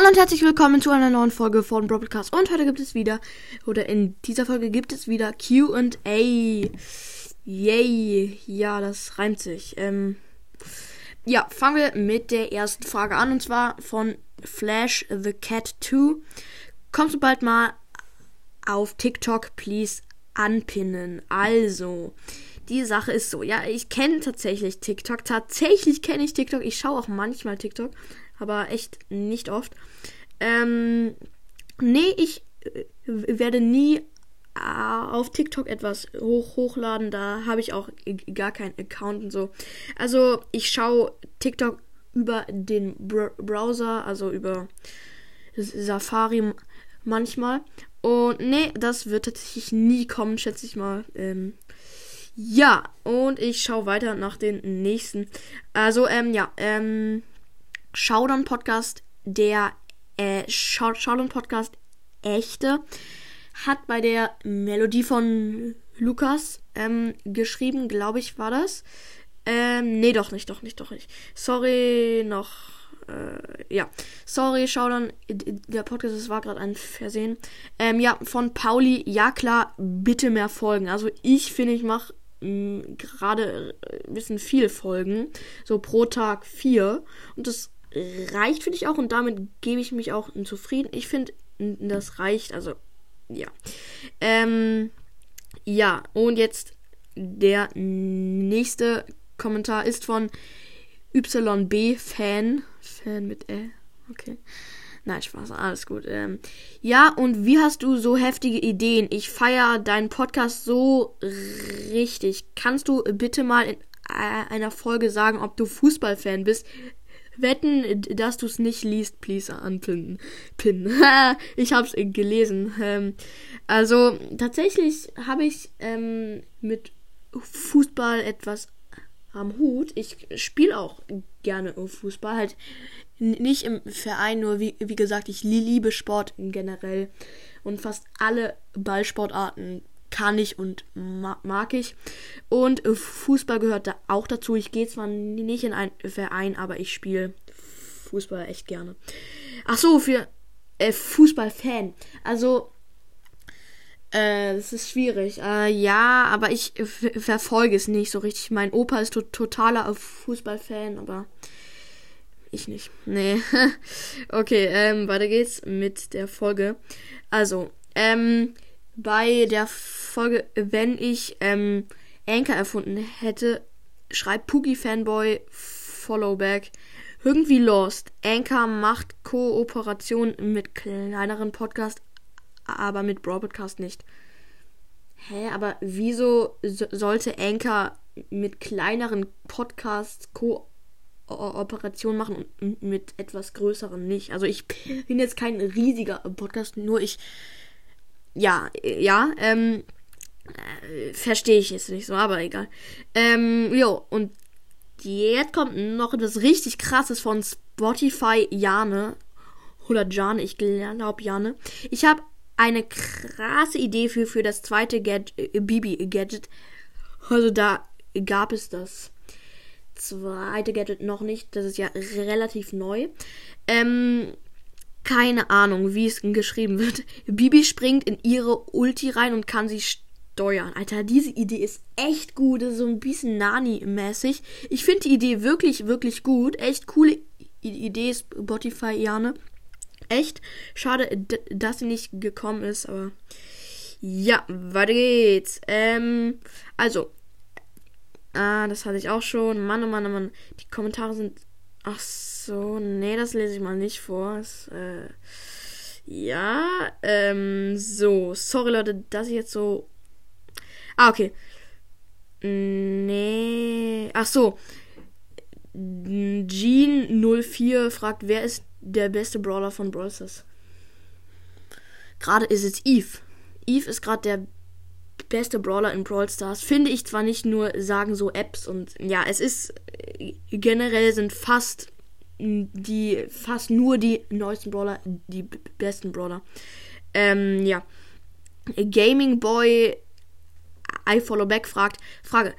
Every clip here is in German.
Hallo und herzlich willkommen zu einer neuen Folge von Broadcast. Und heute gibt es wieder, oder in dieser Folge gibt es wieder QA. Yay. Ja, das reimt sich. Ähm, ja, fangen wir mit der ersten Frage an. Und zwar von Flash the Cat 2. Kommst du bald mal auf TikTok, please anpinnen? Also, die Sache ist so. Ja, ich kenne tatsächlich TikTok. Tatsächlich kenne ich TikTok. Ich schaue auch manchmal TikTok aber echt nicht oft. Ähm, nee, ich äh, werde nie äh, auf TikTok etwas hoch hochladen. Da habe ich auch gar keinen Account und so. Also ich schaue TikTok über den Br Browser, also über Safari manchmal. Und nee, das wird tatsächlich nie kommen, schätze ich mal. Ähm, ja, und ich schaue weiter nach den nächsten. Also, ähm, ja, ähm, Showdown Podcast, der äh, Showdown Podcast echte, hat bei der Melodie von Lukas ähm, geschrieben, glaube ich, war das. Ähm, nee, doch nicht, doch nicht, doch nicht. Sorry, noch. Äh, ja, sorry, Showdown, der Podcast, das war gerade ein Versehen. Ähm, ja, von Pauli, ja klar, bitte mehr Folgen. Also ich finde, ich mache gerade ein bisschen viel Folgen. So pro Tag vier. Und das reicht, finde ich auch. Und damit gebe ich mich auch zufrieden. Ich finde, das reicht. Also, ja. Ähm, ja, und jetzt der nächste Kommentar ist von YB Fan. Fan mit Ä. Okay. Nein, Spaß, alles gut. Ähm, ja, und wie hast du so heftige Ideen? Ich feiere deinen Podcast so richtig. Kannst du bitte mal in einer Folge sagen, ob du Fußballfan bist? Wetten, dass du es nicht liest, please anpinnen. Pin. ich hab's gelesen. Ähm, also tatsächlich habe ich ähm, mit Fußball etwas am Hut. Ich spiele auch gerne Fußball, halt nicht im Verein, nur wie, wie gesagt, ich liebe Sport generell und fast alle Ballsportarten kann ich und mag ich. Und Fußball gehört da auch dazu. Ich gehe zwar nicht in einen Verein, aber ich spiele Fußball echt gerne. Ach so, für äh, Fußballfan. Also, äh, das ist schwierig. Äh, ja, aber ich verfolge es nicht so richtig. Mein Opa ist to totaler Fußballfan, aber ich nicht. Nee. okay, ähm, weiter geht's mit der Folge. Also, ähm, bei der Folge, wenn ich ähm, Anchor erfunden hätte, schreibt Pookie Fanboy Followback. Irgendwie lost. Anchor macht Kooperation mit kleineren Podcasts, aber mit Broadcast nicht. Hä, aber wieso so sollte Anchor mit kleineren Podcasts Kooperation machen und mit etwas größeren nicht? Also ich bin jetzt kein riesiger Podcast, nur ich ja, ja, ähm, äh, verstehe ich jetzt nicht so, aber egal. Ähm, jo, und jetzt kommt noch etwas richtig krasses von Spotify Jane. Oder Jane, ich glaube Jane. Ich habe eine krasse Idee für, für das zweite Gad äh, Bibi-Gadget. Also da gab es das zweite Gadget noch nicht. Das ist ja relativ neu. Ähm, keine Ahnung, wie es geschrieben wird. Bibi springt in ihre Ulti rein und kann sie steuern. Alter, diese Idee ist echt gut. Ist so ein bisschen Nani-mäßig. Ich finde die Idee wirklich, wirklich gut. Echt coole Idee, Spotify, Jane. Echt schade, dass sie nicht gekommen ist, aber ja, weiter geht's. Ähm, also, ah, das hatte ich auch schon. Mann, oh Mann, oh Mann. Die Kommentare sind Ach so, nee, das lese ich mal nicht vor. Das, äh, ja, ähm, so. Sorry, Leute, dass ich jetzt so. Ah, okay. Nee. Ach so. Jean04 fragt, wer ist der beste Brawler von Brawl Gerade ist es Eve. Eve ist gerade der beste Brawler in Brawl Stars. Finde ich zwar nicht nur, sagen so Apps und ja, es ist generell sind fast die fast nur die neuesten Brawler die besten Brawler. Ähm, ja. Gaming Boy I Follow Back fragt, Frage,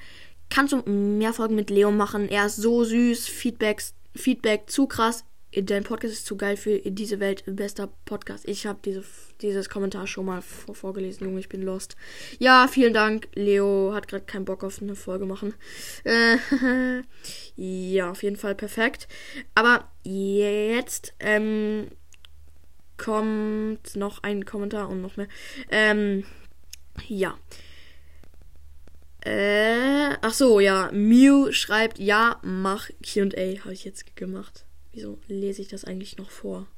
kannst du mehr Folgen mit Leo machen? Er ist so süß, Feedbacks, Feedback zu krass. Dein Podcast ist zu geil für diese Welt. Bester Podcast. Ich habe diese, dieses Kommentar schon mal vor, vorgelesen, Junge. Ich bin lost. Ja, vielen Dank. Leo hat gerade keinen Bock auf eine Folge machen. Äh, ja, auf jeden Fall perfekt. Aber jetzt ähm, kommt noch ein Kommentar und noch mehr. Ähm, ja. Äh, ach so, ja. Mew schreibt, ja, mach Q&A. Habe ich jetzt gemacht. Wieso lese ich das eigentlich noch vor?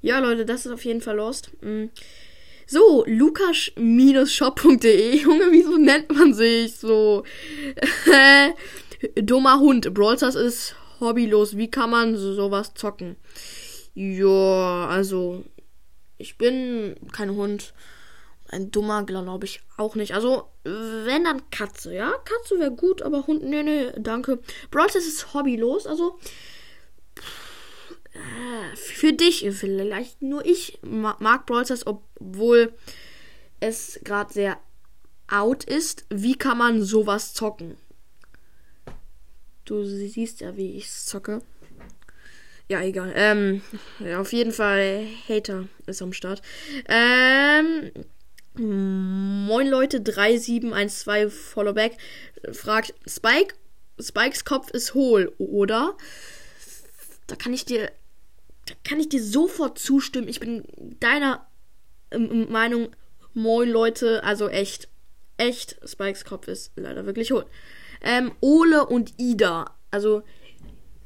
Ja, Leute, das ist auf jeden Fall lost. Mm. So, lukas-shop.de. Junge, wieso nennt man sich so? Dummer Hund. Brawl Stars ist hobbylos. Wie kann man sowas zocken? Ja, also, ich bin kein Hund. Ein dummer, glaube ich, auch nicht. Also, wenn dann Katze, ja? Katze wäre gut, aber Hund, nee, nee, danke. Brawl Stars ist hobbylos, also für dich, vielleicht nur ich mag Brawl Stars, obwohl es gerade sehr out ist. Wie kann man sowas zocken? Du siehst ja, wie ich zocke. Ja, egal. Ähm, auf jeden Fall, Hater ist am Start. Ähm, moin Leute, 3712 Followback fragt, Spike, Spikes Kopf ist hohl, oder? Da kann ich dir da kann ich dir sofort zustimmen. Ich bin deiner ähm, Meinung, moin Leute, also echt, echt, Spikes Kopf ist leider wirklich hohl. Ähm, Ole und Ida, also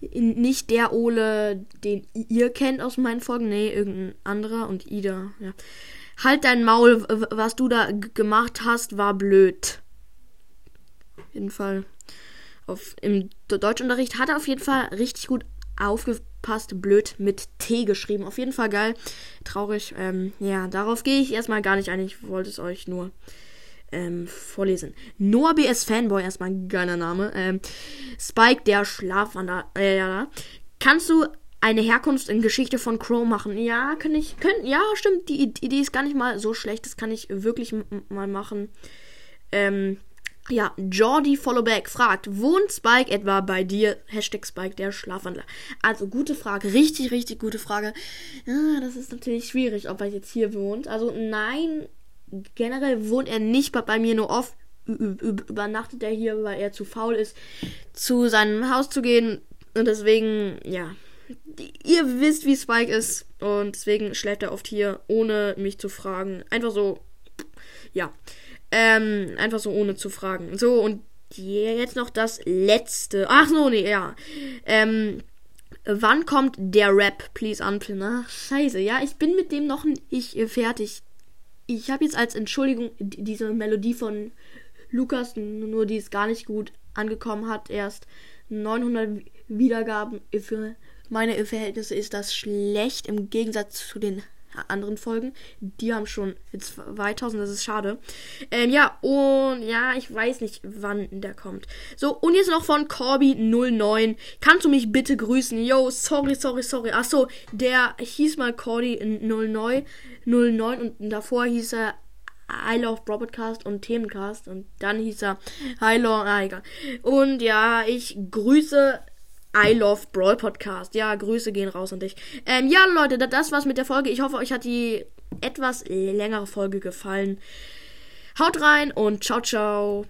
nicht der Ole, den ihr kennt aus meinen Folgen, nee, irgendein anderer und Ida, ja. Halt dein Maul, was du da gemacht hast, war blöd. Auf jeden Fall. Auf, Im Deutschunterricht hat er auf jeden Fall richtig gut aufgepasst, blöd mit T geschrieben. Auf jeden Fall geil. Traurig. Ähm, ja, darauf gehe ich erstmal gar nicht ein. Ich wollte es euch nur ähm, vorlesen. Noah BS Fanboy, erstmal ein geiler Name. Ähm, Spike, der Schlafwanderer. Äh, ja, Kannst du eine Herkunft in Geschichte von Crow machen? Ja, kann ich. Können, ja, stimmt. Die Idee ist gar nicht mal so schlecht. Das kann ich wirklich mal machen. Ähm, ja, Jordi Followback fragt, wohnt Spike etwa bei dir? Hashtag Spike, der Schlafwandler. Also, gute Frage. Richtig, richtig gute Frage. Ja, das ist natürlich schwierig, ob er jetzt hier wohnt. Also, nein, generell wohnt er nicht bei, mir nur oft. Übernachtet er hier, weil er zu faul ist, zu seinem Haus zu gehen. Und deswegen, ja. Ihr wisst, wie Spike ist. Und deswegen schläft er oft hier, ohne mich zu fragen. Einfach so, ja. Ähm, einfach so ohne zu fragen. So, und jetzt noch das letzte. Ach so, nee, ja. Ähm, wann kommt der Rap, please unpin? Ach, scheiße. Ja, ich bin mit dem noch nicht fertig. Ich habe jetzt als Entschuldigung diese Melodie von Lukas, nur die ist gar nicht gut angekommen hat, erst 900 Wiedergaben. Für meine Verhältnisse ist das schlecht im Gegensatz zu den anderen Folgen. Die haben schon 2000, das ist schade. Ähm, ja, und ja, ich weiß nicht, wann der kommt. So, und jetzt noch von Corby09. Kannst du mich bitte grüßen? Yo, sorry, sorry, sorry. Achso, der hieß mal Corby09, 09 und davor hieß er I Love Broadcast und Themencast und dann hieß er I Love, ah, egal. Und ja, ich grüße I Love Brawl Podcast. Ja, Grüße gehen raus an dich. Ähm, ja, Leute, das war's mit der Folge. Ich hoffe, euch hat die etwas längere Folge gefallen. Haut rein und ciao, ciao.